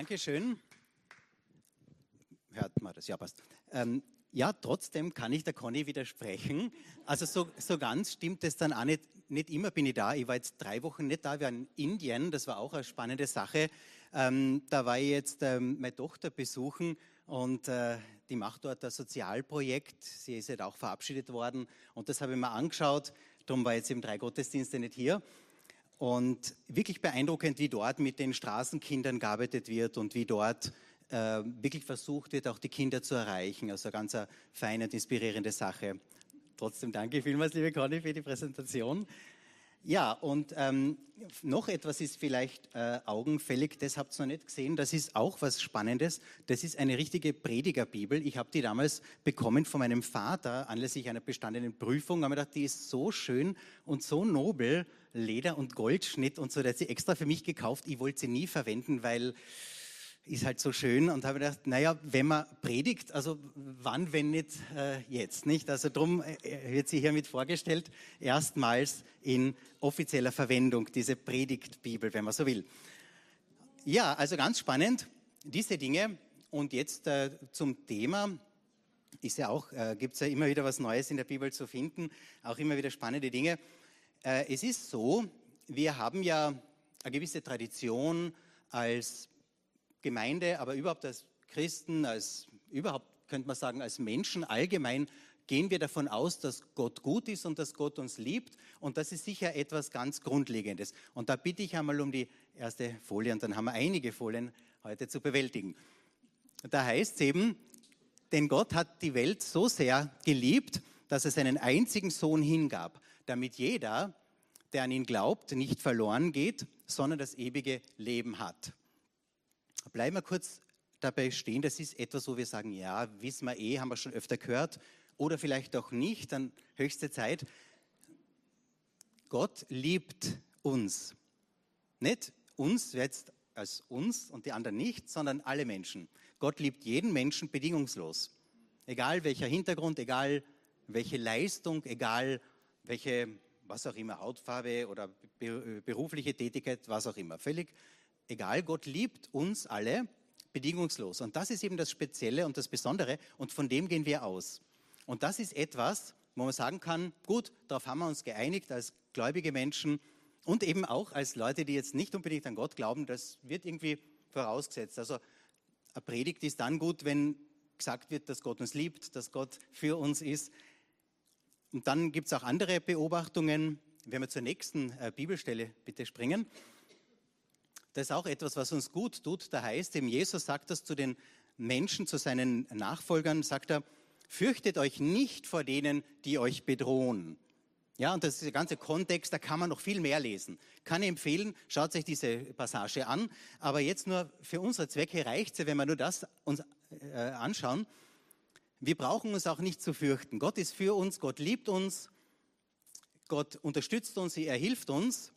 Dankeschön. Hört man das? Ja, passt. Ähm, ja, trotzdem kann ich der Conny widersprechen. Also so, so ganz stimmt es dann auch nicht. Nicht immer bin ich da. Ich war jetzt drei Wochen nicht da. Wir waren in Indien. Das war auch eine spannende Sache. Ähm, da war ich jetzt ähm, meine Tochter besuchen und äh, die macht dort ein Sozialprojekt. Sie ist halt auch verabschiedet worden und das habe ich mir angeschaut. Darum war jetzt eben drei Gottesdienste nicht hier. Und wirklich beeindruckend, wie dort mit den Straßenkindern gearbeitet wird und wie dort äh, wirklich versucht wird, auch die Kinder zu erreichen. Also eine ganz feine und inspirierende Sache. Trotzdem danke vielmals, liebe Conny, für die Präsentation. Ja, und ähm, noch etwas ist vielleicht äh, augenfällig, das habt ihr noch nicht gesehen, das ist auch was Spannendes. Das ist eine richtige Predigerbibel. Ich habe die damals bekommen von meinem Vater anlässlich einer bestandenen Prüfung. Habe ich gedacht, die ist so schön und so nobel, Leder und Goldschnitt und so. Der hat sie extra für mich gekauft. Ich wollte sie nie verwenden, weil ist halt so schön und habe gedacht, naja, wenn man predigt, also wann, wenn nicht äh, jetzt, nicht? Also drum äh, wird sie hiermit vorgestellt, erstmals in offizieller Verwendung, diese Predigtbibel, wenn man so will. Ja, also ganz spannend, diese Dinge. Und jetzt äh, zum Thema. Ist ja auch, äh, gibt es ja immer wieder was Neues in der Bibel zu finden, auch immer wieder spannende Dinge. Äh, es ist so, wir haben ja eine gewisse Tradition als Gemeinde, aber überhaupt als Christen, als überhaupt könnte man sagen, als Menschen allgemein gehen wir davon aus, dass Gott gut ist und dass Gott uns liebt. Und das ist sicher etwas ganz Grundlegendes. Und da bitte ich einmal um die erste Folie und dann haben wir einige Folien heute zu bewältigen. Da heißt es eben, denn Gott hat die Welt so sehr geliebt, dass er seinen einzigen Sohn hingab, damit jeder, der an ihn glaubt, nicht verloren geht, sondern das ewige Leben hat. Bleiben wir kurz dabei stehen, das ist etwas, wo wir sagen, ja, wissen wir eh, haben wir schon öfter gehört, oder vielleicht auch nicht, dann höchste Zeit. Gott liebt uns. Nicht uns jetzt als uns und die anderen nicht, sondern alle Menschen. Gott liebt jeden Menschen bedingungslos. Egal welcher Hintergrund, egal welche Leistung, egal welche, was auch immer, Hautfarbe oder berufliche Tätigkeit, was auch immer. Völlig egal, Gott liebt uns alle bedingungslos. Und das ist eben das Spezielle und das Besondere und von dem gehen wir aus. Und das ist etwas, wo man sagen kann, gut, darauf haben wir uns geeinigt als gläubige Menschen und eben auch als Leute, die jetzt nicht unbedingt an Gott glauben, das wird irgendwie vorausgesetzt. Also eine Predigt ist dann gut, wenn gesagt wird, dass Gott uns liebt, dass Gott für uns ist. Und dann gibt es auch andere Beobachtungen. Wenn wir zur nächsten äh, Bibelstelle bitte springen. Das ist auch etwas, was uns gut tut. Da heißt eben, Jesus sagt das zu den Menschen, zu seinen Nachfolgern, sagt er, fürchtet euch nicht vor denen, die euch bedrohen. Ja, und das ist der ganze Kontext, da kann man noch viel mehr lesen. Kann ich empfehlen, schaut euch diese Passage an. Aber jetzt nur für unsere Zwecke reicht es, wenn wir nur das uns äh, anschauen. Wir brauchen uns auch nicht zu fürchten. Gott ist für uns, Gott liebt uns, Gott unterstützt uns, er hilft uns.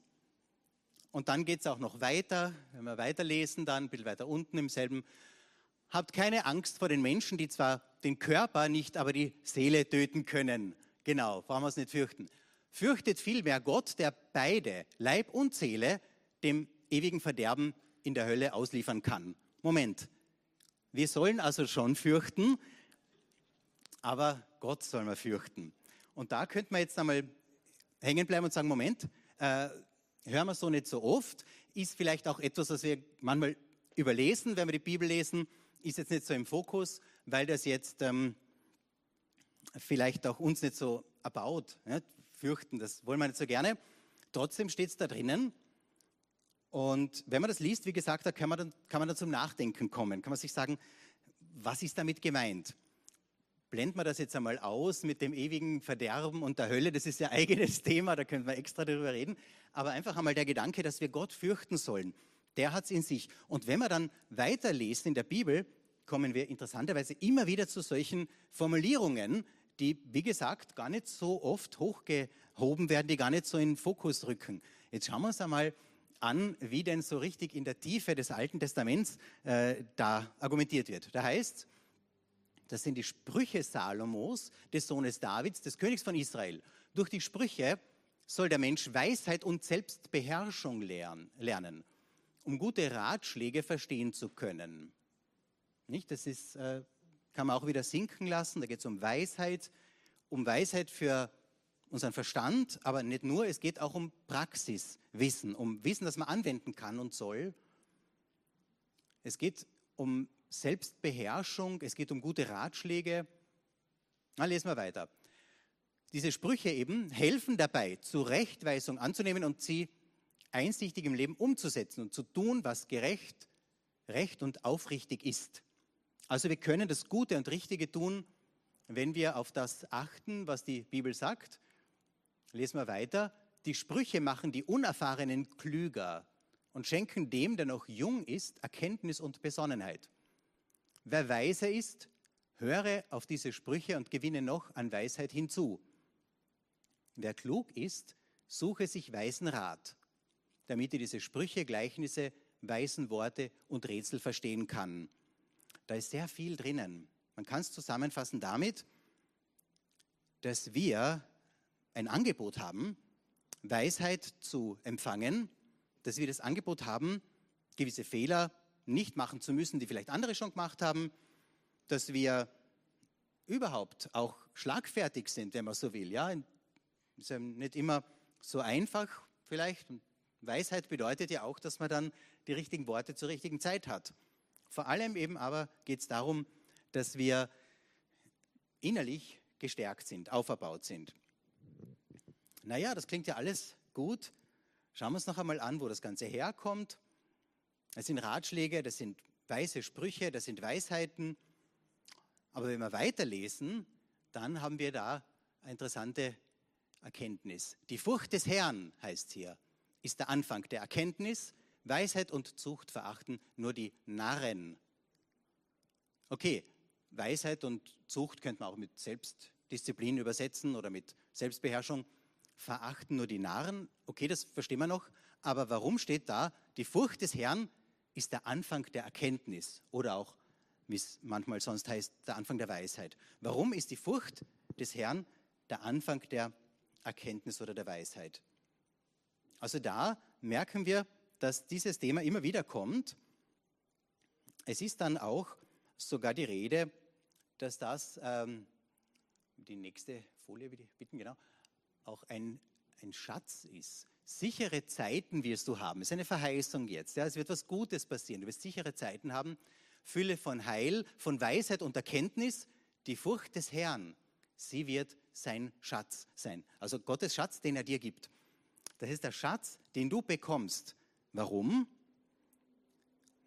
Und dann geht es auch noch weiter, wenn wir weiterlesen, dann ein bisschen weiter unten im selben. Habt keine Angst vor den Menschen, die zwar den Körper nicht, aber die Seele töten können. Genau, brauchen wir es nicht fürchten. Fürchtet vielmehr Gott, der beide, Leib und Seele, dem ewigen Verderben in der Hölle ausliefern kann. Moment. Wir sollen also schon fürchten, aber Gott soll man fürchten. Und da könnte man jetzt einmal hängen bleiben und sagen, Moment, äh, hören wir so nicht so oft, ist vielleicht auch etwas, was wir manchmal überlesen, wenn wir die Bibel lesen, ist jetzt nicht so im Fokus, weil das jetzt ähm, vielleicht auch uns nicht so erbaut, ja, fürchten, das wollen wir nicht so gerne. Trotzdem steht es da drinnen. Und wenn man das liest, wie gesagt, da kann man, dann, kann man dann zum Nachdenken kommen. Kann man sich sagen, was ist damit gemeint? Blenden wir das jetzt einmal aus mit dem ewigen Verderben und der Hölle. Das ist ja eigenes Thema, da könnten wir extra darüber reden. Aber einfach einmal der Gedanke, dass wir Gott fürchten sollen. Der hat es in sich. Und wenn wir dann weiterlesen in der Bibel, kommen wir interessanterweise immer wieder zu solchen Formulierungen, die, wie gesagt, gar nicht so oft hochgehoben werden, die gar nicht so in den Fokus rücken. Jetzt schauen wir uns einmal an, wie denn so richtig in der Tiefe des Alten Testaments äh, da argumentiert wird. Da heißt das sind die Sprüche Salomos, des Sohnes Davids, des Königs von Israel. Durch die Sprüche soll der Mensch Weisheit und Selbstbeherrschung lernen. um gute Ratschläge verstehen zu können. Nicht? Das ist, äh, kann man auch wieder sinken lassen. Da geht es um Weisheit, um Weisheit für unseren Verstand, aber nicht nur, es geht auch um Praxiswissen, um Wissen, das man anwenden kann und soll. Es geht um Selbstbeherrschung, es geht um gute Ratschläge. Na, lesen wir weiter. Diese Sprüche eben helfen dabei, Zurechtweisung anzunehmen und sie einsichtig im Leben umzusetzen und zu tun, was gerecht, recht und aufrichtig ist. Also wir können das Gute und Richtige tun, wenn wir auf das achten, was die Bibel sagt. Lesen wir weiter. Die Sprüche machen die Unerfahrenen klüger und schenken dem, der noch jung ist, Erkenntnis und Besonnenheit. Wer weise ist, höre auf diese Sprüche und gewinne noch an Weisheit hinzu. Wer klug ist, suche sich weisen Rat, damit er diese Sprüche, Gleichnisse, weisen Worte und Rätsel verstehen kann. Da ist sehr viel drinnen. Man kann es zusammenfassen damit, dass wir ein Angebot haben, Weisheit zu empfangen, dass wir das Angebot haben, gewisse Fehler nicht machen zu müssen, die vielleicht andere schon gemacht haben, dass wir überhaupt auch schlagfertig sind, wenn man so will. Ja, ist ja nicht immer so einfach vielleicht. Weisheit bedeutet ja auch, dass man dann die richtigen Worte zur richtigen Zeit hat. Vor allem eben aber geht es darum, dass wir innerlich gestärkt sind, auferbaut sind. Naja, das klingt ja alles gut. Schauen wir uns noch einmal an, wo das Ganze herkommt. Das sind Ratschläge, das sind weise Sprüche, das sind Weisheiten. Aber wenn wir weiterlesen, dann haben wir da interessante Erkenntnis. Die Furcht des Herrn heißt hier, ist der Anfang der Erkenntnis. Weisheit und Zucht verachten nur die Narren. Okay, Weisheit und Zucht könnte man auch mit Selbstdisziplin übersetzen oder mit Selbstbeherrschung. Verachten nur die Narren. Okay, das verstehen wir noch. Aber warum steht da, die Furcht des Herrn ist der Anfang der Erkenntnis oder auch, wie es manchmal sonst heißt, der Anfang der Weisheit. Warum ist die Furcht des Herrn der Anfang der Erkenntnis oder der Weisheit. Also da merken wir, dass dieses Thema immer wieder kommt. Es ist dann auch sogar die Rede, dass das, ähm, die nächste Folie bitten, genau, auch ein, ein Schatz ist. Sichere Zeiten wirst du haben. Es ist eine Verheißung jetzt. Ja, es wird was Gutes passieren. Du wirst sichere Zeiten haben. Fülle von Heil, von Weisheit und Erkenntnis. Die Furcht des Herrn, sie wird sein Schatz sein. Also Gottes Schatz, den er dir gibt. Das ist der Schatz, den du bekommst. Warum?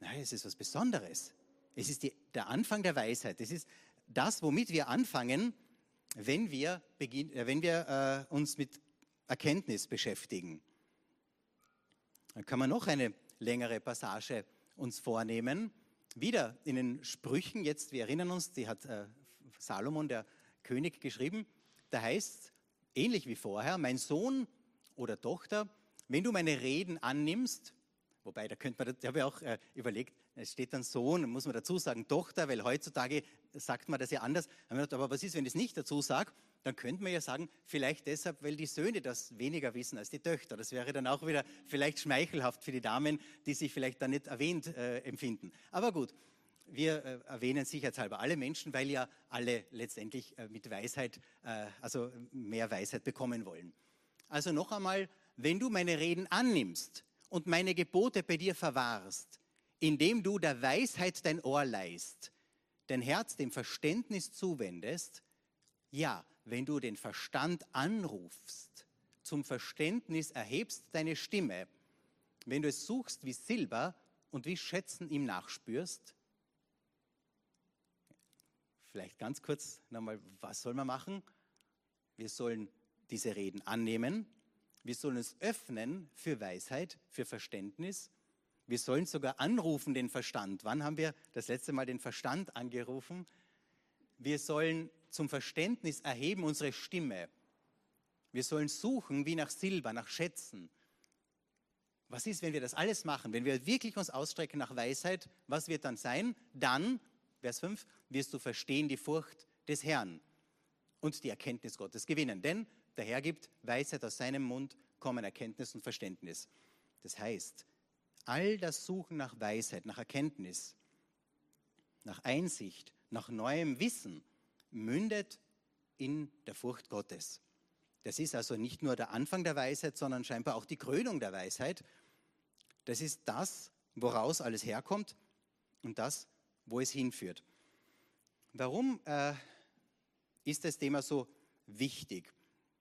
Nein, es ist was Besonderes. Es ist die, der Anfang der Weisheit. Es ist das, womit wir anfangen, wenn wir, beginn, äh, wenn wir äh, uns mit Erkenntnis beschäftigen. Dann kann man noch eine längere Passage uns vornehmen. Wieder in den Sprüchen, jetzt, wir erinnern uns, die hat äh, Salomon, der König, geschrieben. Da heißt ähnlich wie vorher, mein Sohn oder Tochter, wenn du meine Reden annimmst, wobei da könnte man, da habe ich auch äh, überlegt, es steht dann Sohn, muss man dazu sagen Tochter, weil heutzutage sagt man das ja anders. Aber was ist, wenn ich es nicht dazu sage? Dann könnte man ja sagen, vielleicht deshalb, weil die Söhne das weniger wissen als die Töchter. Das wäre dann auch wieder vielleicht schmeichelhaft für die Damen, die sich vielleicht da nicht erwähnt äh, empfinden. Aber gut, wir äh, erwähnen sicherheitshalber alle Menschen, weil ja alle letztendlich äh, mit Weisheit, äh, also mehr Weisheit bekommen wollen. Also noch einmal, wenn du meine Reden annimmst und meine Gebote bei dir verwahrst, indem du der Weisheit dein Ohr leist, dein Herz dem Verständnis zuwendest, ja, wenn du den Verstand anrufst, zum Verständnis erhebst deine Stimme, wenn du es suchst wie Silber und wie Schätzen ihm nachspürst, Vielleicht ganz kurz nochmal, was soll man machen? Wir sollen diese Reden annehmen. Wir sollen uns öffnen für Weisheit, für Verständnis. Wir sollen sogar anrufen den Verstand. Wann haben wir das letzte Mal den Verstand angerufen? Wir sollen zum Verständnis erheben unsere Stimme. Wir sollen suchen wie nach Silber, nach Schätzen. Was ist, wenn wir das alles machen? Wenn wir wirklich uns ausstrecken nach Weisheit, was wird dann sein? Dann Vers 5, wirst du verstehen die Furcht des Herrn und die Erkenntnis Gottes gewinnen. Denn der Herr gibt Weisheit aus seinem Mund, kommen Erkenntnis und Verständnis. Das heißt, all das Suchen nach Weisheit, nach Erkenntnis, nach Einsicht, nach neuem Wissen mündet in der Furcht Gottes. Das ist also nicht nur der Anfang der Weisheit, sondern scheinbar auch die Krönung der Weisheit. Das ist das, woraus alles herkommt und das, wo es hinführt. Warum äh, ist das Thema so wichtig?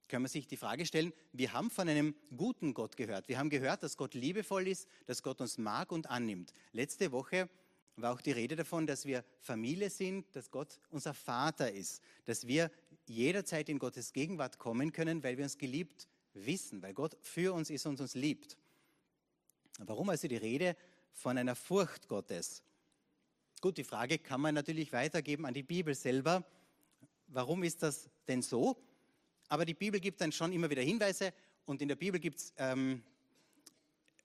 Kann man sich die Frage stellen, wir haben von einem guten Gott gehört. Wir haben gehört, dass Gott liebevoll ist, dass Gott uns mag und annimmt. Letzte Woche war auch die Rede davon, dass wir Familie sind, dass Gott unser Vater ist, dass wir jederzeit in Gottes Gegenwart kommen können, weil wir uns geliebt wissen, weil Gott für uns ist und uns liebt. Warum also die Rede von einer Furcht Gottes? Gut, die Frage kann man natürlich weitergeben an die Bibel selber. Warum ist das denn so? Aber die Bibel gibt dann schon immer wieder Hinweise und in der Bibel gibt es ähm,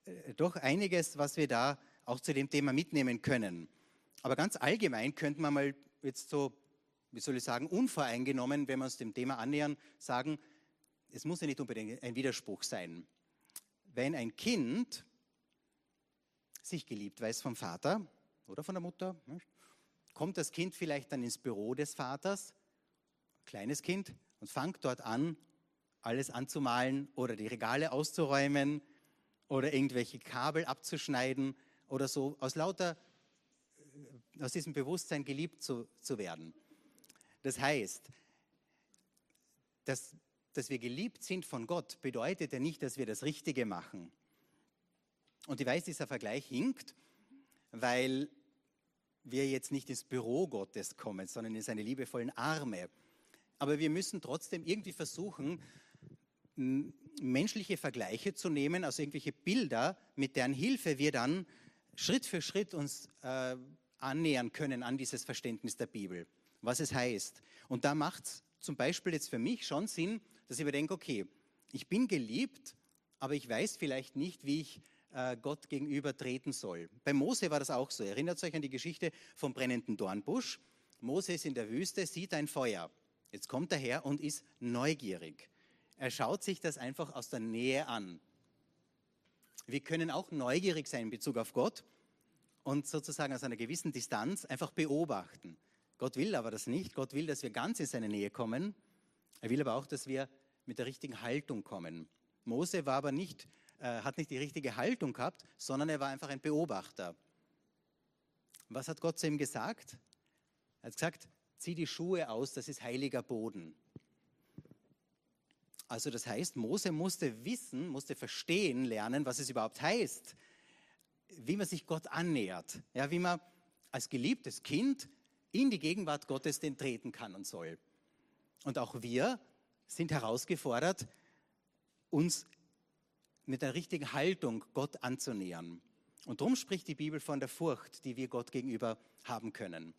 äh, doch einiges, was wir da auch zu dem Thema mitnehmen können. Aber ganz allgemein könnte man mal jetzt so, wie soll ich sagen, unvoreingenommen, wenn wir uns dem Thema annähern, sagen, es muss ja nicht unbedingt ein Widerspruch sein. Wenn ein Kind sich geliebt weiß vom Vater oder von der Mutter, kommt das Kind vielleicht dann ins Büro des Vaters, kleines Kind, und fängt dort an, alles anzumalen oder die Regale auszuräumen oder irgendwelche Kabel abzuschneiden oder so, aus lauter, äh, aus diesem Bewusstsein geliebt zu, zu werden. Das heißt, dass, dass wir geliebt sind von Gott, bedeutet ja nicht, dass wir das Richtige machen. Und ich weiß, dieser Vergleich hinkt, weil wir jetzt nicht ins Büro Gottes kommen, sondern in seine liebevollen Arme. Aber wir müssen trotzdem irgendwie versuchen, menschliche Vergleiche zu nehmen, also irgendwelche Bilder, mit deren Hilfe wir dann Schritt für Schritt uns äh, annähern können an dieses Verständnis der Bibel, was es heißt. Und da macht es zum Beispiel jetzt für mich schon Sinn, dass ich mir denke, okay, ich bin geliebt, aber ich weiß vielleicht nicht, wie ich äh, Gott gegenüber treten soll. Bei Mose war das auch so. Erinnert euch an die Geschichte vom brennenden Dornbusch. Mose ist in der Wüste, sieht ein Feuer. Jetzt kommt er her und ist neugierig. Er schaut sich das einfach aus der Nähe an. Wir können auch neugierig sein in Bezug auf Gott und sozusagen aus einer gewissen Distanz einfach beobachten. Gott will aber das nicht. Gott will, dass wir ganz in seine Nähe kommen. Er will aber auch, dass wir mit der richtigen Haltung kommen. Mose war aber nicht, äh, hat nicht die richtige Haltung gehabt, sondern er war einfach ein Beobachter. Was hat Gott zu ihm gesagt? Er hat gesagt, zieh die Schuhe aus, das ist heiliger Boden. Also das heißt, Mose musste wissen, musste verstehen lernen, was es überhaupt heißt, wie man sich Gott annähert, ja, wie man als geliebtes Kind in die Gegenwart Gottes den treten kann und soll. Und auch wir sind herausgefordert, uns mit der richtigen Haltung Gott anzunähern. Und darum spricht die Bibel von der Furcht, die wir Gott gegenüber haben können.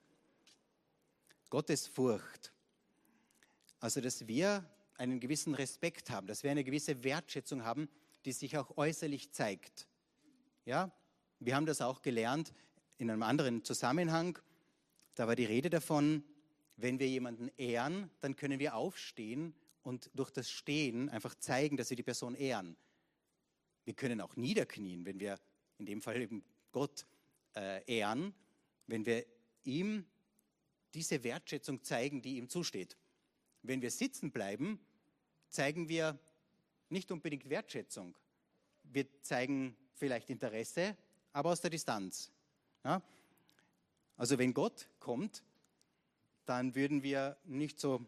Gottes Furcht. Also, dass wir einen gewissen Respekt haben, dass wir eine gewisse Wertschätzung haben, die sich auch äußerlich zeigt. Ja, wir haben das auch gelernt in einem anderen Zusammenhang. Da war die Rede davon, wenn wir jemanden ehren, dann können wir aufstehen und durch das Stehen einfach zeigen, dass wir die Person ehren. Wir können auch niederknien, wenn wir in dem Fall eben Gott äh, ehren, wenn wir ihm diese Wertschätzung zeigen, die ihm zusteht. Wenn wir sitzen bleiben, zeigen wir nicht unbedingt Wertschätzung. Wir zeigen vielleicht Interesse, aber aus der Distanz. Ja? Also wenn Gott kommt, dann würden wir nicht so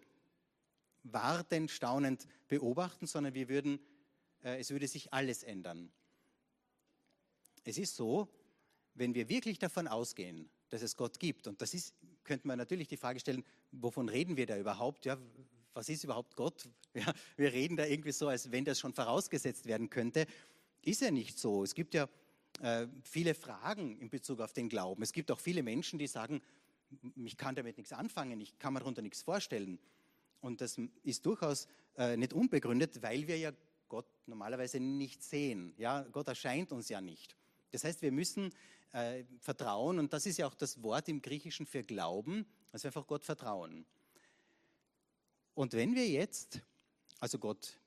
wartend, staunend beobachten, sondern wir würden, äh, es würde sich alles ändern. Es ist so, wenn wir wirklich davon ausgehen, dass es Gott gibt, und das ist, könnte man natürlich die Frage stellen, wovon reden wir da überhaupt? Ja, was ist überhaupt Gott? Ja, wir reden da irgendwie so, als wenn das schon vorausgesetzt werden könnte. Ist ja nicht so. Es gibt ja äh, viele Fragen in Bezug auf den Glauben. Es gibt auch viele Menschen, die sagen, ich kann damit nichts anfangen, ich kann mir darunter nichts vorstellen. Und das ist durchaus äh, nicht unbegründet, weil wir ja Gott normalerweise nicht sehen. Ja, Gott erscheint uns ja nicht. Das heißt, wir müssen äh, vertrauen, und das ist ja auch das Wort im Griechischen für Glauben, also einfach Gott vertrauen. Und wenn wir jetzt, also Gott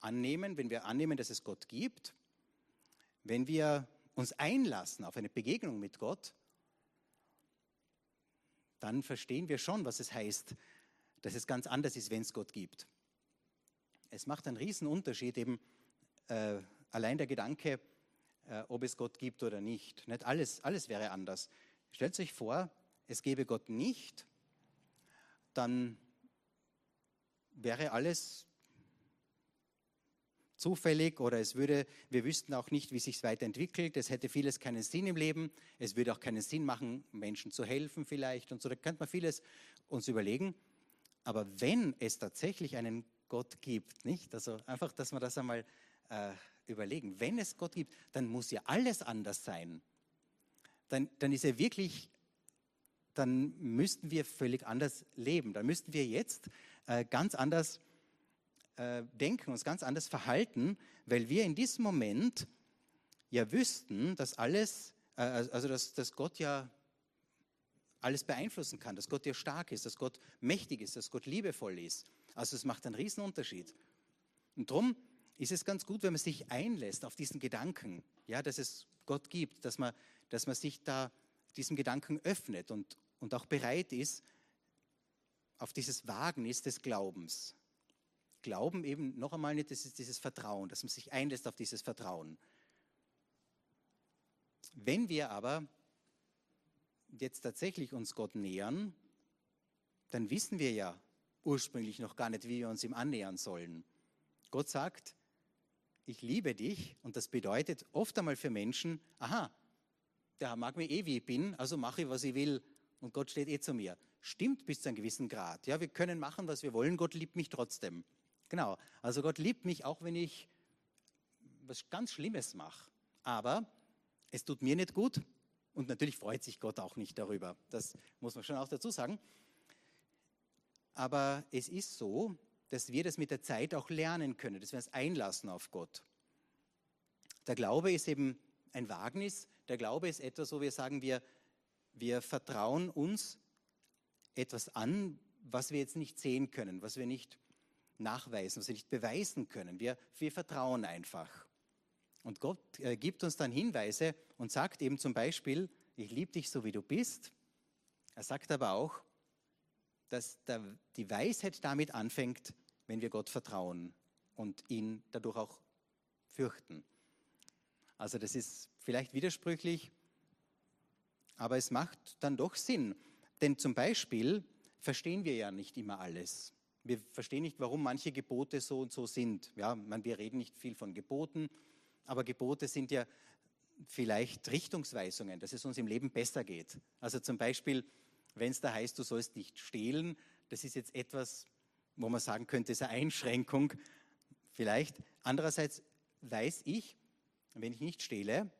annehmen, wenn wir annehmen, dass es Gott gibt, wenn wir uns einlassen auf eine Begegnung mit Gott, dann verstehen wir schon, was es heißt, dass es ganz anders ist, wenn es Gott gibt. Es macht einen Unterschied eben äh, allein der Gedanke, äh, ob es Gott gibt oder nicht. Nicht alles, alles wäre anders. Stellt euch vor, es gäbe Gott nicht, dann wäre alles zufällig oder es würde, wir wüssten auch nicht, wie sich es weiterentwickelt. Es hätte vieles keinen Sinn im Leben. Es würde auch keinen Sinn machen, Menschen zu helfen vielleicht und so. Da könnte man vieles uns überlegen. Aber wenn es tatsächlich einen Gott gibt, nicht? Also einfach, dass wir das einmal äh, überlegen. Wenn es Gott gibt, dann muss ja alles anders sein. Dann, dann ist er wirklich, dann müssten wir völlig anders leben. Dann müssten wir jetzt äh, ganz anders äh, denken, uns ganz anders verhalten, weil wir in diesem Moment ja wüssten, dass alles, äh, also dass, dass Gott ja alles beeinflussen kann, dass Gott ja stark ist, dass Gott mächtig ist, dass Gott liebevoll ist. Also es macht einen riesen Unterschied. Und darum ist es ganz gut, wenn man sich einlässt auf diesen Gedanken, ja, dass es Gott gibt, dass man, dass man sich da diesem Gedanken öffnet und, und auch bereit ist auf dieses Wagnis des Glaubens. Glauben eben noch einmal nicht, das ist dieses Vertrauen, dass man sich einlässt auf dieses Vertrauen. Wenn wir aber jetzt tatsächlich uns Gott nähern, dann wissen wir ja ursprünglich noch gar nicht, wie wir uns ihm annähern sollen. Gott sagt, ich liebe dich und das bedeutet oft einmal für Menschen, aha, der mag mich eh wie ich bin, also mache ich, was ich will und Gott steht eh zu mir. Stimmt bis zu einem gewissen Grad. Ja, wir können machen, was wir wollen, Gott liebt mich trotzdem. Genau. Also Gott liebt mich, auch wenn ich was ganz Schlimmes mache. Aber es tut mir nicht gut und natürlich freut sich Gott auch nicht darüber. Das muss man schon auch dazu sagen. Aber es ist so, dass wir das mit der Zeit auch lernen können, dass wir uns einlassen auf Gott. Der Glaube ist eben ein Wagnis. Der Glaube ist etwas, wo wir sagen, wir, wir vertrauen uns etwas an, was wir jetzt nicht sehen können, was wir nicht nachweisen, was wir nicht beweisen können. Wir, wir vertrauen einfach. Und Gott äh, gibt uns dann Hinweise und sagt eben zum Beispiel, ich liebe dich so, wie du bist. Er sagt aber auch, dass der, die Weisheit damit anfängt, wenn wir Gott vertrauen und ihn dadurch auch fürchten. Also das ist vielleicht widersprüchlich, aber es macht dann doch Sinn. Denn zum Beispiel verstehen wir ja nicht immer alles. Wir verstehen nicht, warum manche Gebote so und so sind. Ja, man, wir reden nicht viel von Geboten, aber Gebote sind ja vielleicht Richtungsweisungen, dass es uns im Leben besser geht. Also zum Beispiel, wenn es da heißt, du sollst nicht stehlen, das ist jetzt etwas, wo man sagen könnte, ist eine Einschränkung vielleicht. Andererseits weiß ich, wenn ich nicht stehle,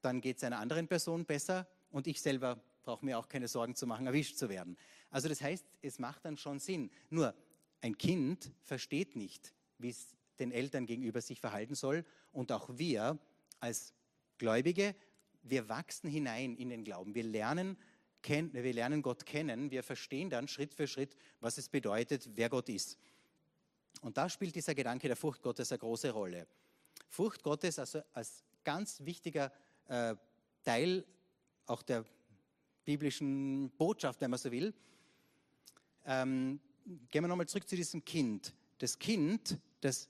dann geht es einer anderen Person besser und ich selber brauche mir auch keine Sorgen zu machen, erwischt zu werden. Also das heißt, es macht dann schon Sinn. Nur ein Kind versteht nicht, wie es den Eltern gegenüber sich verhalten soll. Und auch wir als Gläubige, wir wachsen hinein in den Glauben. Wir lernen, wir lernen Gott kennen. Wir verstehen dann Schritt für Schritt, was es bedeutet, wer Gott ist. Und da spielt dieser Gedanke der Furcht Gottes eine große Rolle. Furcht Gottes also als ganz wichtiger äh, Teil auch der biblischen Botschaft, wenn man so will, ähm, gehen wir nochmal zurück zu diesem Kind. Das Kind, das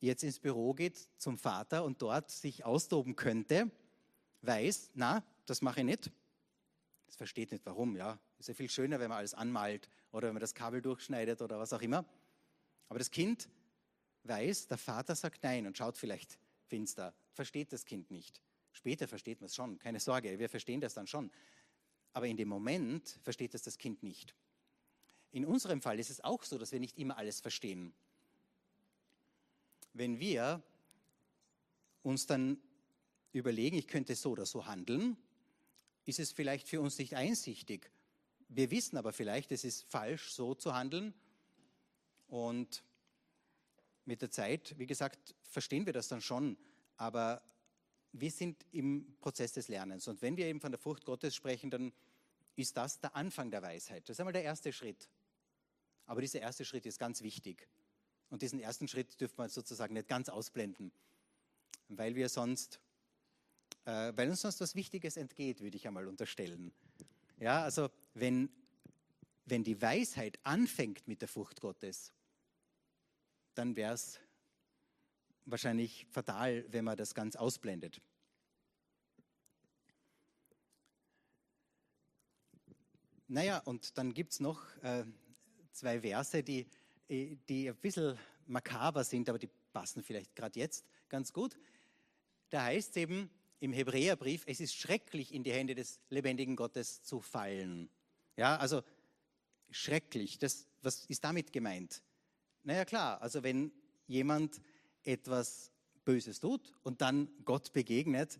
jetzt ins Büro geht zum Vater und dort sich austoben könnte, weiß, na, das mache ich nicht. Das versteht nicht warum, ja. Ist ja viel schöner, wenn man alles anmalt oder wenn man das Kabel durchschneidet oder was auch immer. Aber das Kind weiß, der Vater sagt nein und schaut vielleicht finster, versteht das Kind nicht. Später versteht man es schon, keine Sorge, wir verstehen das dann schon. Aber in dem Moment versteht das das Kind nicht. In unserem Fall ist es auch so, dass wir nicht immer alles verstehen. Wenn wir uns dann überlegen, ich könnte so oder so handeln, ist es vielleicht für uns nicht einsichtig. Wir wissen aber vielleicht, es ist falsch, so zu handeln. Und mit der Zeit, wie gesagt, verstehen wir das dann schon. Aber wir sind im Prozess des Lernens. Und wenn wir eben von der Furcht Gottes sprechen, dann ist das der Anfang der Weisheit. Das ist einmal der erste Schritt. Aber dieser erste Schritt ist ganz wichtig. Und diesen ersten Schritt dürfen wir sozusagen nicht ganz ausblenden, weil wir sonst äh, weil uns sonst was Wichtiges entgeht, würde ich einmal unterstellen. Ja, also wenn, wenn die Weisheit anfängt mit der Furcht Gottes, dann wäre es wahrscheinlich fatal, wenn man das ganz ausblendet. Naja, und dann gibt es noch äh, zwei Verse, die, die ein bisschen makaber sind, aber die passen vielleicht gerade jetzt ganz gut. Da heißt es eben im Hebräerbrief, es ist schrecklich, in die Hände des lebendigen Gottes zu fallen. Ja, also schrecklich. Das, was ist damit gemeint? Naja, klar, also wenn jemand etwas Böses tut und dann Gott begegnet,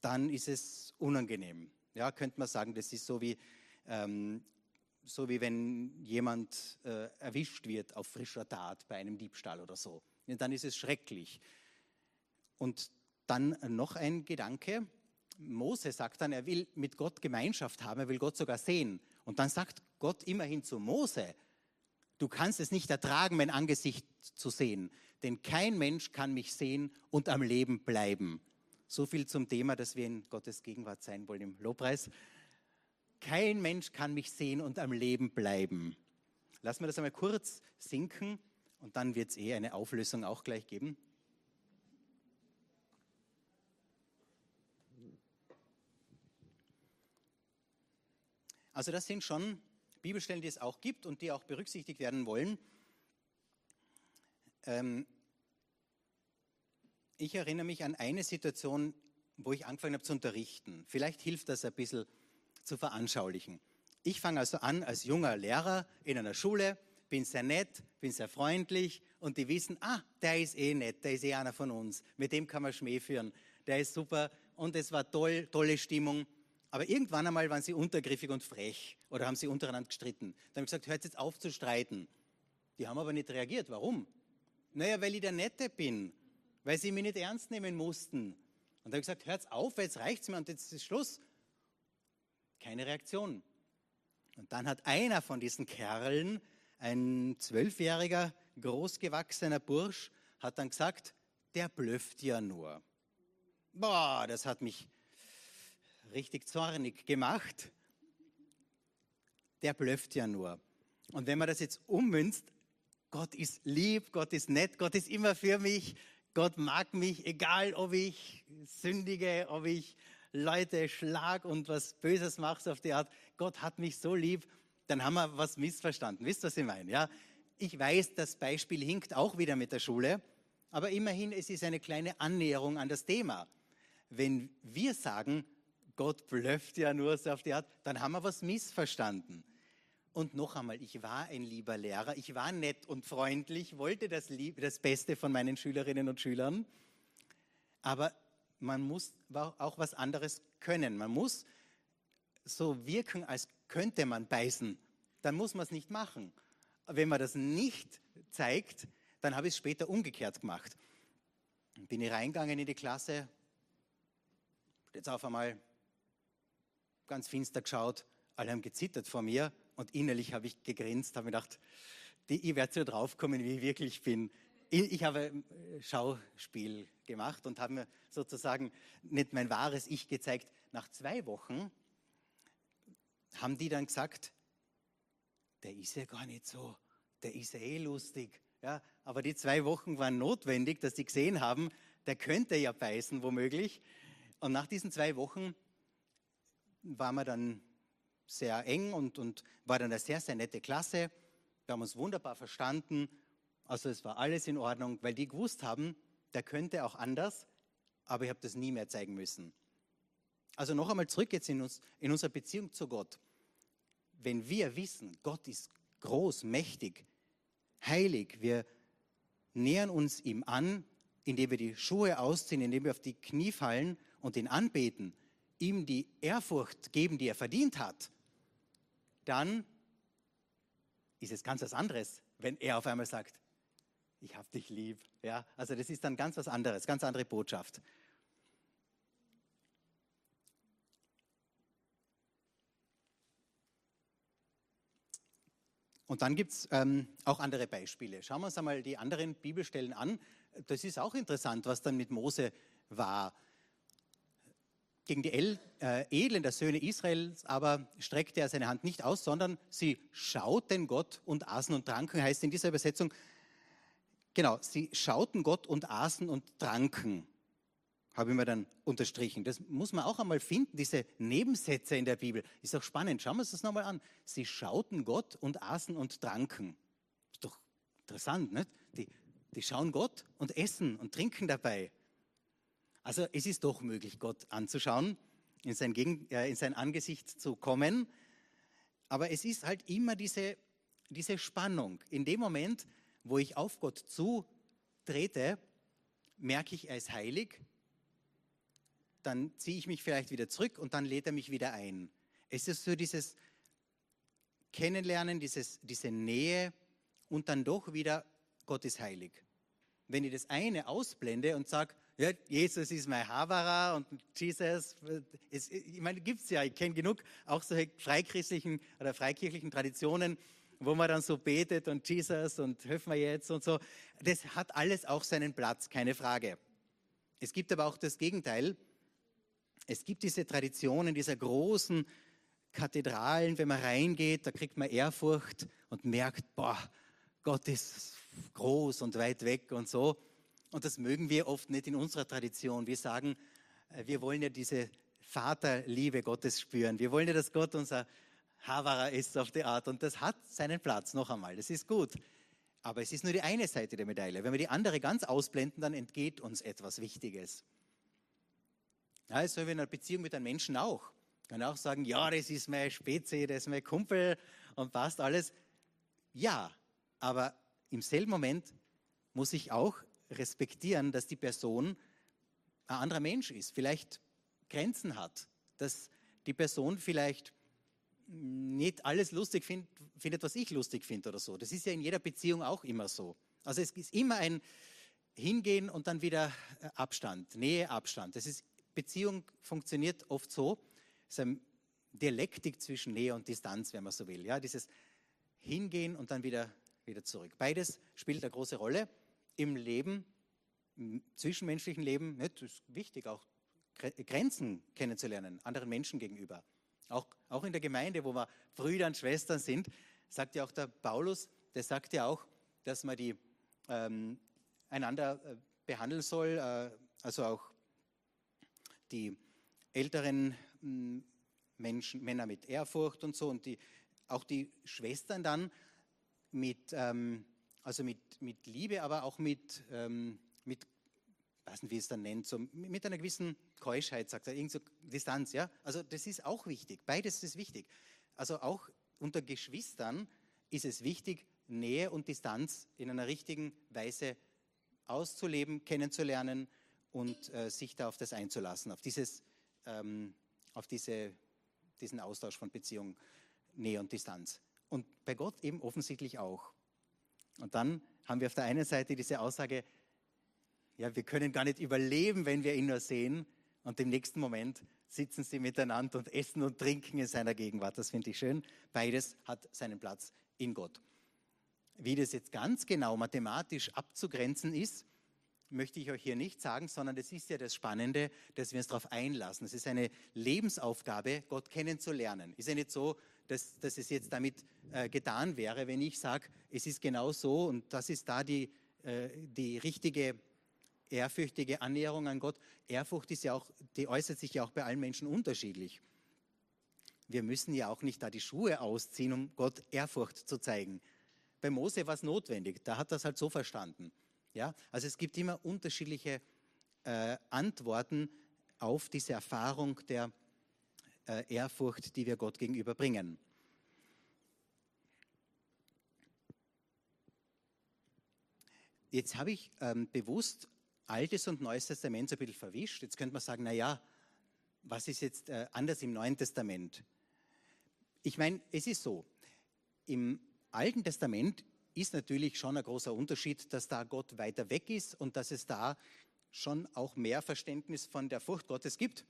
dann ist es unangenehm. Ja, könnte man sagen, das ist so wie, ähm, so wie wenn jemand äh, erwischt wird auf frischer Tat bei einem Diebstahl oder so. Ja, dann ist es schrecklich. Und dann noch ein Gedanke. Mose sagt dann, er will mit Gott Gemeinschaft haben, er will Gott sogar sehen. Und dann sagt Gott immerhin zu Mose, du kannst es nicht ertragen, mein Angesicht zu sehen, denn kein Mensch kann mich sehen und am Leben bleiben. So viel zum Thema, dass wir in Gottes Gegenwart sein wollen im Lobpreis. Kein Mensch kann mich sehen und am Leben bleiben. Lassen wir das einmal kurz sinken und dann wird es eh eine Auflösung auch gleich geben. Also das sind schon Bibelstellen, die es auch gibt und die auch berücksichtigt werden wollen. Ähm, ich erinnere mich an eine Situation, wo ich angefangen habe zu unterrichten. Vielleicht hilft das ein bisschen zu veranschaulichen. Ich fange also an als junger Lehrer in einer Schule, bin sehr nett, bin sehr freundlich und die wissen, ah, der ist eh nett, der ist eh einer von uns, mit dem kann man Schmäh führen, der ist super und es war toll, tolle Stimmung. Aber irgendwann einmal waren sie untergriffig und frech oder haben sie untereinander gestritten. Dann habe ich gesagt, hört jetzt auf zu streiten. Die haben aber nicht reagiert. Warum? Naja, weil ich der Nette bin, weil sie mich nicht ernst nehmen mussten. Und dann habe ich gesagt, hört auf, jetzt reicht es mir und jetzt ist Schluss. Keine Reaktion. Und dann hat einer von diesen Kerlen, ein zwölfjähriger, großgewachsener Bursch, hat dann gesagt, der blöfft ja nur. Boah, das hat mich richtig zornig gemacht. Der blöfft ja nur. Und wenn man das jetzt ummünzt, Gott ist lieb, Gott ist nett, Gott ist immer für mich, Gott mag mich, egal ob ich sündige, ob ich Leute schlag und was Böses mache auf die Art. Gott hat mich so lieb, dann haben wir was missverstanden. Wisst ihr, was ich meine? Ja? Ich weiß, das Beispiel hinkt auch wieder mit der Schule, aber immerhin, es ist eine kleine Annäherung an das Thema. Wenn wir sagen, Gott blöfft ja nur so auf die Art, dann haben wir was missverstanden. Und noch einmal, ich war ein lieber Lehrer, ich war nett und freundlich, wollte das, Lieb das Beste von meinen Schülerinnen und Schülern, aber man muss auch was anderes können. Man muss so wirken, als könnte man beißen. Dann muss man es nicht machen. Wenn man das nicht zeigt, dann habe ich es später umgekehrt gemacht. Bin ich reingegangen in die Klasse, jetzt auf einmal ganz finster geschaut, alle haben gezittert vor mir und innerlich habe ich gegrinst, habe mir gedacht, die, ich werde so draufkommen, wie ich wirklich bin. Ich, ich habe äh, Schauspiel gemacht und habe mir sozusagen nicht mein wahres Ich gezeigt. Nach zwei Wochen haben die dann gesagt, der ist ja gar nicht so, der ist ja eh lustig. Ja, aber die zwei Wochen waren notwendig, dass sie gesehen haben, der könnte ja beißen, womöglich. Und nach diesen zwei Wochen waren wir dann sehr eng und, und war dann eine sehr, sehr nette Klasse. Wir haben uns wunderbar verstanden. Also es war alles in Ordnung, weil die gewusst haben, der könnte auch anders, aber ich habe das nie mehr zeigen müssen. Also noch einmal zurück jetzt in, uns, in unserer Beziehung zu Gott. Wenn wir wissen, Gott ist groß, mächtig, heilig, wir nähern uns ihm an, indem wir die Schuhe ausziehen, indem wir auf die Knie fallen und ihn anbeten, ihm die Ehrfurcht geben, die er verdient hat, dann ist es ganz was anderes, wenn er auf einmal sagt, ich habe dich lieb. Ja, also das ist dann ganz was anderes, ganz andere Botschaft. Und dann gibt es ähm, auch andere Beispiele. Schauen wir uns einmal die anderen Bibelstellen an. Das ist auch interessant, was dann mit Mose war. Gegen die El, äh, Edlen der Söhne Israels aber streckte er seine Hand nicht aus, sondern sie schauten Gott und aßen und tranken, heißt in dieser Übersetzung, genau, sie schauten Gott und aßen und tranken, habe ich mir dann unterstrichen. Das muss man auch einmal finden, diese Nebensätze in der Bibel. Ist auch spannend, schauen wir uns das nochmal an. Sie schauten Gott und aßen und tranken. Ist doch interessant, nicht? Die, die schauen Gott und essen und trinken dabei. Also es ist doch möglich, Gott anzuschauen, in sein, Gegen, äh, in sein Angesicht zu kommen. Aber es ist halt immer diese, diese Spannung. In dem Moment, wo ich auf Gott zutrete, merke ich, er ist heilig. Dann ziehe ich mich vielleicht wieder zurück und dann lädt er mich wieder ein. Es ist so dieses Kennenlernen, dieses, diese Nähe und dann doch wieder, Gott ist heilig. Wenn ich das eine ausblende und sage, ja, Jesus ist mein Havara und Jesus, es, ich meine, gibt es ja, ich kenne genug auch solche freichristlichen oder freikirchlichen Traditionen, wo man dann so betet und Jesus und helfen wir jetzt und so. Das hat alles auch seinen Platz, keine Frage. Es gibt aber auch das Gegenteil. Es gibt diese Traditionen dieser großen Kathedralen, wenn man reingeht, da kriegt man Ehrfurcht und merkt, boah, Gott ist groß und weit weg und so. Und das mögen wir oft nicht in unserer Tradition. Wir sagen, äh, wir wollen ja diese Vaterliebe Gottes spüren. Wir wollen ja, dass Gott unser Havara ist auf die Art. Und das hat seinen Platz, noch einmal. Das ist gut. Aber es ist nur die eine Seite der Medaille. Wenn wir die andere ganz ausblenden, dann entgeht uns etwas Wichtiges. Ja, so wie in einer Beziehung mit einem Menschen auch. Kann auch sagen, ja, das ist mein Spezi, das ist mein Kumpel und passt alles. Ja, aber im selben Moment muss ich auch respektieren, dass die Person ein anderer Mensch ist, vielleicht Grenzen hat, dass die Person vielleicht nicht alles lustig find, findet, was ich lustig finde oder so. Das ist ja in jeder Beziehung auch immer so. Also es ist immer ein Hingehen und dann wieder äh, Abstand, Nähe, Abstand. Das ist, Beziehung funktioniert oft so, es ist eine Dialektik zwischen Nähe und Distanz, wenn man so will. Ja, dieses Hingehen und dann wieder, wieder zurück. Beides spielt eine große Rolle im Leben, im zwischenmenschlichen Leben, nicht, ist wichtig, auch Grenzen kennenzulernen, anderen Menschen gegenüber. Auch, auch in der Gemeinde, wo wir Brüder und Schwestern sind, sagt ja auch der Paulus, der sagt ja auch, dass man die ähm, einander äh, behandeln soll, äh, also auch die älteren hm, Menschen, Männer mit Ehrfurcht und so und die, auch die Schwestern dann mit, ähm, also mit, mit Liebe, aber auch mit, ähm, mit weiß nicht, wie es dann nennt, so mit einer gewissen Keuschheit, sagt er, irgend so Distanz, ja. Also das ist auch wichtig. Beides ist wichtig. Also auch unter Geschwistern ist es wichtig, Nähe und Distanz in einer richtigen Weise auszuleben, kennenzulernen und äh, sich da auf das einzulassen, auf dieses, ähm, auf diese, diesen Austausch von Beziehung, Nähe und Distanz. Und bei Gott eben offensichtlich auch. Und dann haben wir auf der einen Seite diese Aussage, ja, wir können gar nicht überleben, wenn wir ihn nur sehen. Und im nächsten Moment sitzen sie miteinander und essen und trinken in seiner Gegenwart. Das finde ich schön. Beides hat seinen Platz in Gott. Wie das jetzt ganz genau mathematisch abzugrenzen ist, möchte ich euch hier nicht sagen, sondern es ist ja das Spannende, dass wir uns darauf einlassen. Es ist eine Lebensaufgabe, Gott kennenzulernen. Ist ja nicht so, dass, dass es jetzt damit äh, getan wäre, wenn ich sage, es ist genau so und das ist da die, äh, die richtige ehrfürchtige Annäherung an Gott. Ehrfurcht ist ja auch, die äußert sich ja auch bei allen Menschen unterschiedlich. Wir müssen ja auch nicht da die Schuhe ausziehen, um Gott Ehrfurcht zu zeigen. Bei Mose war es notwendig, da hat das halt so verstanden. Ja? Also es gibt immer unterschiedliche äh, Antworten auf diese Erfahrung der Ehrfurcht, die wir Gott gegenüber bringen. Jetzt habe ich ähm, bewusst Altes und Neues Testament so ein bisschen verwischt. Jetzt könnte man sagen, na ja, was ist jetzt äh, anders im Neuen Testament? Ich meine, es ist so, im Alten Testament ist natürlich schon ein großer Unterschied, dass da Gott weiter weg ist und dass es da schon auch mehr Verständnis von der Furcht Gottes gibt.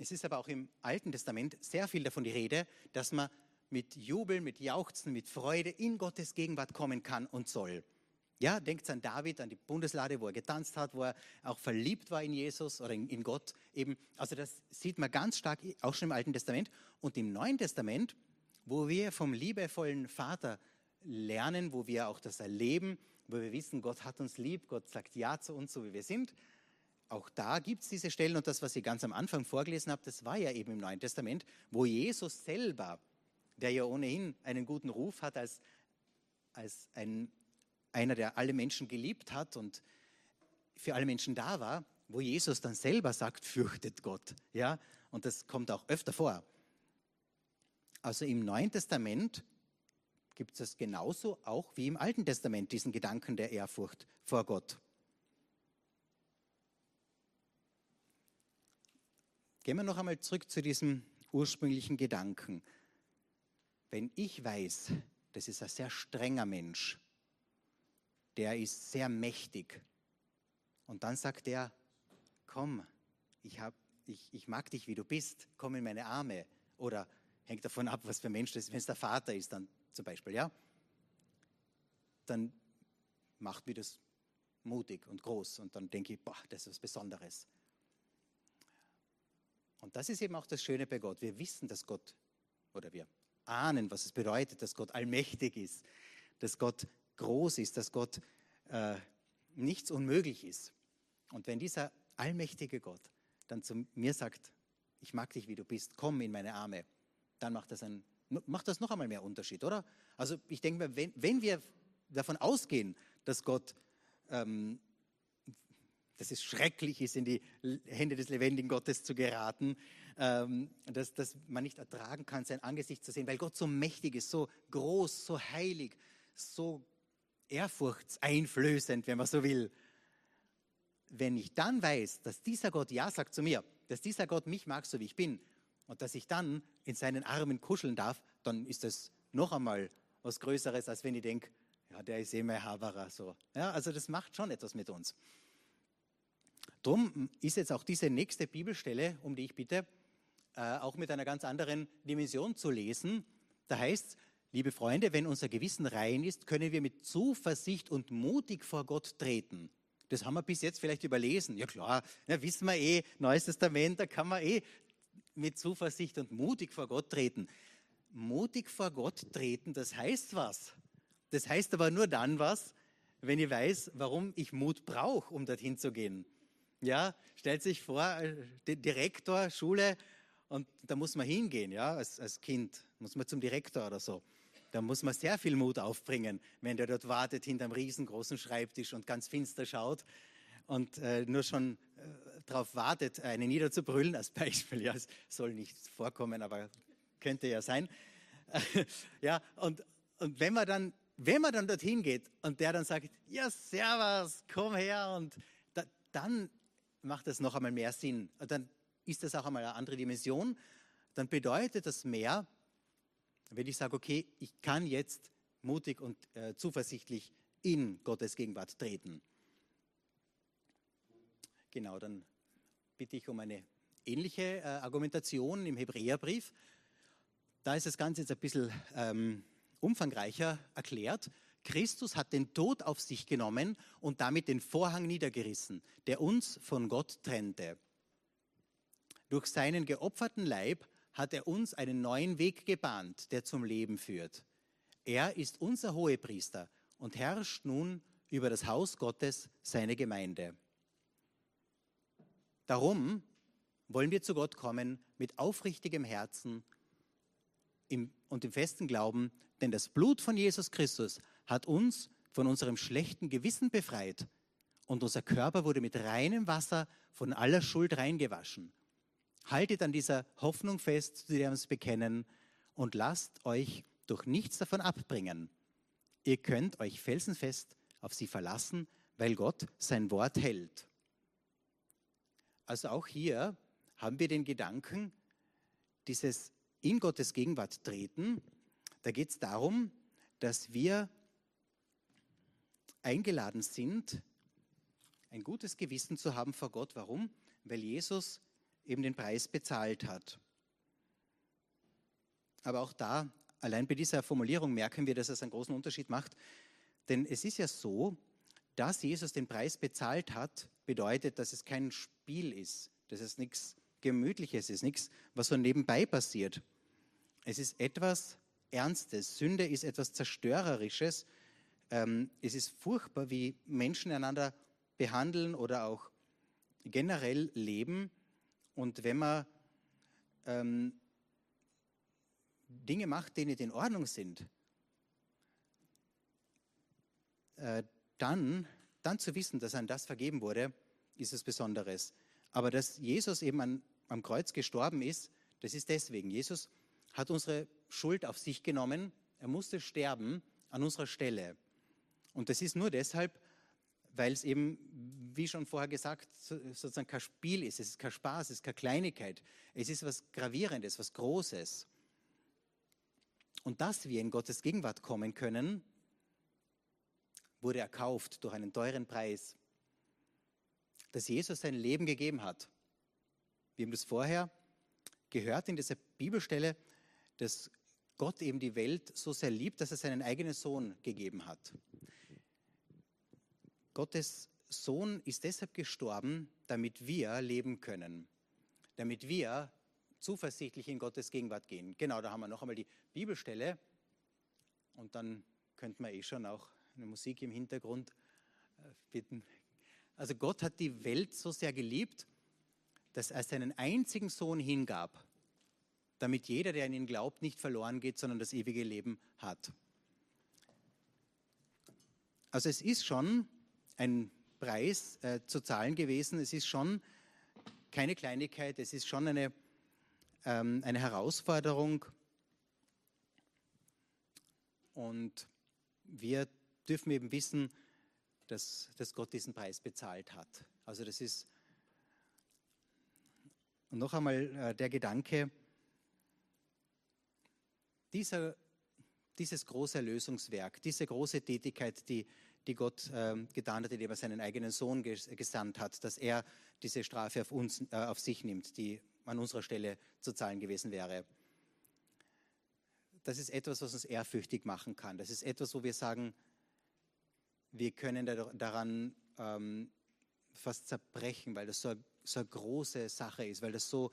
Es ist aber auch im Alten Testament sehr viel davon die Rede, dass man mit Jubel, mit Jauchzen, mit Freude in Gottes Gegenwart kommen kann und soll. Ja, denkt an David, an die Bundeslade, wo er getanzt hat, wo er auch verliebt war in Jesus oder in, in Gott. Eben, also das sieht man ganz stark auch schon im Alten Testament. Und im Neuen Testament, wo wir vom liebevollen Vater lernen, wo wir auch das erleben, wo wir wissen, Gott hat uns lieb, Gott sagt Ja zu uns, so wie wir sind. Auch da gibt es diese Stellen und das, was ich ganz am Anfang vorgelesen habe, das war ja eben im Neuen Testament, wo Jesus selber, der ja ohnehin einen guten Ruf hat als, als ein einer, der alle Menschen geliebt hat und für alle Menschen da war, wo Jesus dann selber sagt, fürchtet Gott. Ja? Und das kommt auch öfter vor. Also im Neuen Testament gibt es das genauso auch wie im Alten Testament, diesen Gedanken der Ehrfurcht vor Gott. Gehen wir noch einmal zurück zu diesem ursprünglichen Gedanken. Wenn ich weiß, das ist ein sehr strenger Mensch, der ist sehr mächtig. Und dann sagt er, komm, ich, hab, ich, ich mag dich, wie du bist, komm in meine Arme. Oder hängt davon ab, was für ein Mensch das ist. Wenn es der Vater ist, dann zum Beispiel, ja, dann macht mir das mutig und groß. Und dann denke ich, boah, das ist was Besonderes. Und das ist eben auch das Schöne bei Gott. Wir wissen, dass Gott, oder wir ahnen, was es bedeutet, dass Gott allmächtig ist, dass Gott groß ist, dass Gott äh, nichts unmöglich ist. Und wenn dieser allmächtige Gott dann zu mir sagt, ich mag dich, wie du bist, komm in meine Arme, dann macht das, ein, macht das noch einmal mehr Unterschied, oder? Also ich denke mir, wenn, wenn wir davon ausgehen, dass Gott, ähm, dass es schrecklich ist, in die Hände des lebendigen Gottes zu geraten, ähm, dass, dass man nicht ertragen kann, sein Angesicht zu sehen, weil Gott so mächtig ist, so groß, so heilig, so ehrfurchtseinflößend, wenn man so will. Wenn ich dann weiß, dass dieser Gott Ja sagt zu mir, dass dieser Gott mich mag, so wie ich bin, und dass ich dann in seinen Armen kuscheln darf, dann ist das noch einmal was Größeres, als wenn ich denke, ja, der ist eh mein Haberer. So. Ja, also das macht schon etwas mit uns. Drum ist jetzt auch diese nächste Bibelstelle, um die ich bitte, äh, auch mit einer ganz anderen Dimension zu lesen. Da heißt Liebe Freunde, wenn unser Gewissen rein ist, können wir mit Zuversicht und mutig vor Gott treten. Das haben wir bis jetzt vielleicht überlesen. Ja klar, ja, wissen wir eh, Neues Testament, da kann man eh mit Zuversicht und mutig vor Gott treten. Mutig vor Gott treten, das heißt was. Das heißt aber nur dann was, wenn ich weiß, warum ich Mut brauche, um dorthin zu gehen. Ja, stellt sich vor, äh, Direktor, Schule, und da muss man hingehen, ja, als, als Kind, muss man zum Direktor oder so. Da muss man sehr viel Mut aufbringen, wenn der dort wartet hinterm riesengroßen Schreibtisch und ganz finster schaut und äh, nur schon äh, darauf wartet, einen niederzubrüllen als Beispiel. Ja, es soll nicht vorkommen, aber könnte ja sein. ja, und, und wenn man dann wenn man dann dorthin geht und der dann sagt, ja, servus, komm her, und da, dann macht das noch einmal mehr Sinn. Dann ist das auch einmal eine andere Dimension. Dann bedeutet das mehr, wenn ich sage, okay, ich kann jetzt mutig und äh, zuversichtlich in Gottes Gegenwart treten. Genau, dann bitte ich um eine ähnliche äh, Argumentation im Hebräerbrief. Da ist das Ganze jetzt ein bisschen ähm, umfangreicher erklärt. Christus hat den Tod auf sich genommen und damit den Vorhang niedergerissen, der uns von Gott trennte. Durch seinen geopferten Leib hat er uns einen neuen Weg gebahnt, der zum Leben führt. Er ist unser Hohepriester und herrscht nun über das Haus Gottes, seine Gemeinde. Darum wollen wir zu Gott kommen mit aufrichtigem Herzen und im festen Glauben, denn das Blut von Jesus Christus hat uns von unserem schlechten Gewissen befreit und unser Körper wurde mit reinem Wasser von aller Schuld reingewaschen. Haltet an dieser Hoffnung fest, zu der wir uns bekennen, und lasst euch durch nichts davon abbringen. Ihr könnt euch felsenfest auf sie verlassen, weil Gott sein Wort hält. Also auch hier haben wir den Gedanken, dieses in Gottes Gegenwart treten, da geht es darum, dass wir eingeladen sind, ein gutes Gewissen zu haben vor Gott. Warum? Weil Jesus eben den Preis bezahlt hat. Aber auch da, allein bei dieser Formulierung merken wir, dass es einen großen Unterschied macht. Denn es ist ja so, dass Jesus den Preis bezahlt hat, bedeutet, dass es kein Spiel ist, dass es nichts Gemütliches ist, nichts, was so nebenbei passiert. Es ist etwas Ernstes. Sünde ist etwas Zerstörerisches. Ähm, es ist furchtbar, wie Menschen einander behandeln oder auch generell leben. Und wenn man ähm, Dinge macht, die nicht in Ordnung sind, äh, dann, dann zu wissen, dass an das vergeben wurde, ist es Besonderes. Aber dass Jesus eben an, am Kreuz gestorben ist, das ist deswegen. Jesus hat unsere Schuld auf sich genommen. Er musste sterben an unserer Stelle. Und das ist nur deshalb, weil es eben, wie schon vorher gesagt, sozusagen kein Spiel ist. Es ist kein Spaß, es ist keine Kleinigkeit. Es ist was Gravierendes, was Großes. Und dass wir in Gottes Gegenwart kommen können, wurde erkauft durch einen teuren Preis. Dass Jesus sein Leben gegeben hat. Wir haben das vorher gehört in dieser Bibelstelle, dass Gott eben die Welt so sehr liebt, dass er seinen eigenen Sohn gegeben hat. Gottes Sohn ist deshalb gestorben, damit wir leben können, damit wir zuversichtlich in Gottes Gegenwart gehen. Genau, da haben wir noch einmal die Bibelstelle und dann könnte man eh schon auch eine Musik im Hintergrund äh, bitten. Also Gott hat die Welt so sehr geliebt, dass er seinen einzigen Sohn hingab, damit jeder, der an ihn glaubt, nicht verloren geht, sondern das ewige Leben hat. Also es ist schon ein Preis äh, zu zahlen gewesen, es ist schon keine Kleinigkeit, es ist schon eine, ähm, eine Herausforderung. Und wir dürfen eben wissen, dass, dass Gott diesen Preis bezahlt hat. Also das ist und noch einmal äh, der Gedanke, dieser, dieses große Erlösungswerk, diese große Tätigkeit, die, die Gott äh, getan hat, indem er seinen eigenen Sohn ges gesandt hat, dass er diese Strafe auf, uns, äh, auf sich nimmt, die an unserer Stelle zu zahlen gewesen wäre. Das ist etwas, was uns ehrfürchtig machen kann. Das ist etwas, wo wir sagen, wir können daran ähm, fast zerbrechen, weil das so, so eine große Sache ist, weil das so,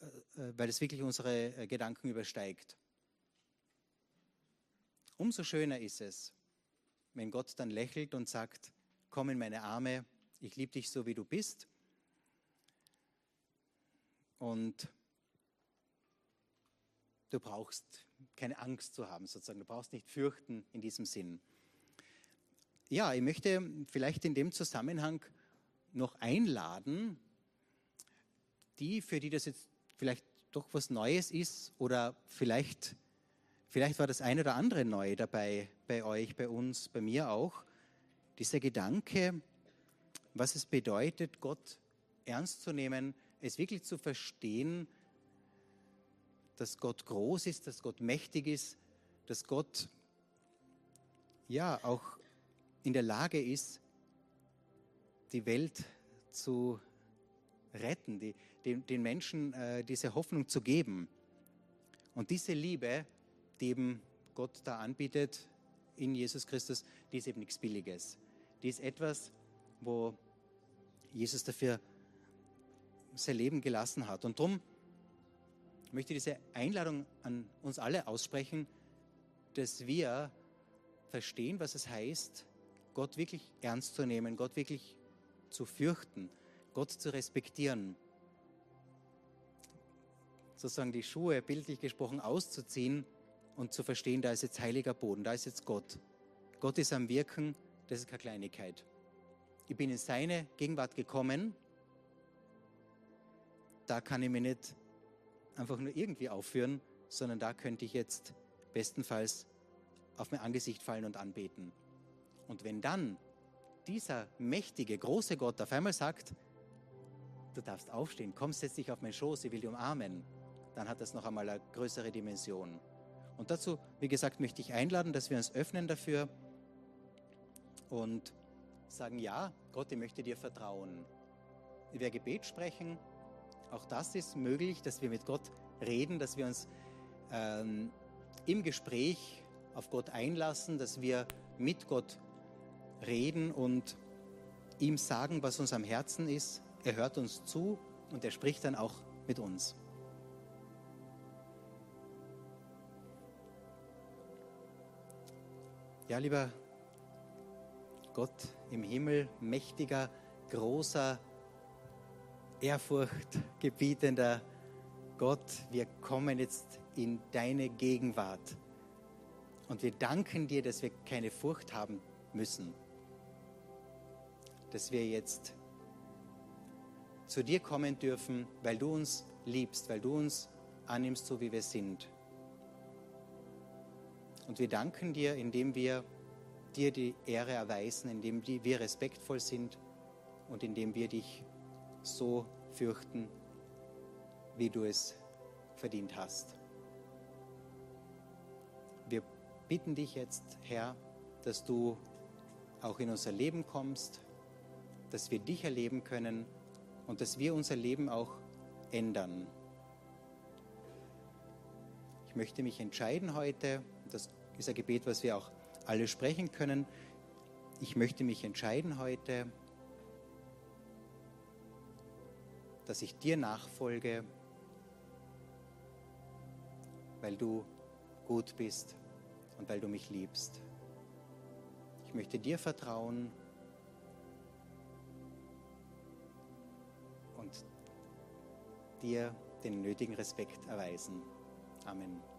äh, äh, weil das wirklich unsere äh, Gedanken übersteigt. Umso schöner ist es, wenn Gott dann lächelt und sagt, komm in meine Arme, ich liebe dich so, wie du bist. Und du brauchst keine Angst zu haben, sozusagen. Du brauchst nicht fürchten in diesem Sinn. Ja, ich möchte vielleicht in dem Zusammenhang noch einladen, die, für die das jetzt vielleicht doch was Neues ist oder vielleicht Vielleicht war das eine oder andere neu dabei, bei euch, bei uns, bei mir auch. Dieser Gedanke, was es bedeutet, Gott ernst zu nehmen, es wirklich zu verstehen, dass Gott groß ist, dass Gott mächtig ist, dass Gott ja auch in der Lage ist, die Welt zu retten, die, den, den Menschen äh, diese Hoffnung zu geben. Und diese Liebe, die eben Gott da anbietet in Jesus Christus, die ist eben nichts Billiges. Die ist etwas, wo Jesus dafür sein Leben gelassen hat. Und darum möchte ich diese Einladung an uns alle aussprechen, dass wir verstehen, was es heißt, Gott wirklich ernst zu nehmen, Gott wirklich zu fürchten, Gott zu respektieren. Sozusagen die Schuhe, bildlich gesprochen, auszuziehen und zu verstehen, da ist jetzt heiliger Boden, da ist jetzt Gott. Gott ist am Wirken, das ist keine Kleinigkeit. Ich bin in seine Gegenwart gekommen, da kann ich mich nicht einfach nur irgendwie aufführen, sondern da könnte ich jetzt bestenfalls auf mein Angesicht fallen und anbeten. Und wenn dann dieser mächtige, große Gott auf einmal sagt, du darfst aufstehen, komm, setz dich auf meinen Schoß, ich will dich umarmen, dann hat das noch einmal eine größere Dimension. Und dazu, wie gesagt, möchte ich einladen, dass wir uns öffnen dafür und sagen, ja, Gott, ich möchte dir vertrauen. Ich Gebet sprechen. Auch das ist möglich, dass wir mit Gott reden, dass wir uns ähm, im Gespräch auf Gott einlassen, dass wir mit Gott reden und ihm sagen, was uns am Herzen ist. Er hört uns zu und er spricht dann auch mit uns. Ja, lieber Gott im Himmel, mächtiger, großer, ehrfurchtgebietender Gott, wir kommen jetzt in deine Gegenwart. Und wir danken dir, dass wir keine Furcht haben müssen. Dass wir jetzt zu dir kommen dürfen, weil du uns liebst, weil du uns annimmst, so wie wir sind. Und wir danken dir, indem wir dir die Ehre erweisen, indem wir respektvoll sind und indem wir dich so fürchten, wie du es verdient hast. Wir bitten dich jetzt, Herr, dass du auch in unser Leben kommst, dass wir dich erleben können und dass wir unser Leben auch ändern. Ich möchte mich entscheiden heute, das ist ein Gebet, was wir auch alle sprechen können. Ich möchte mich entscheiden heute, dass ich dir nachfolge, weil du gut bist und weil du mich liebst. Ich möchte dir vertrauen und dir den nötigen Respekt erweisen. Amen.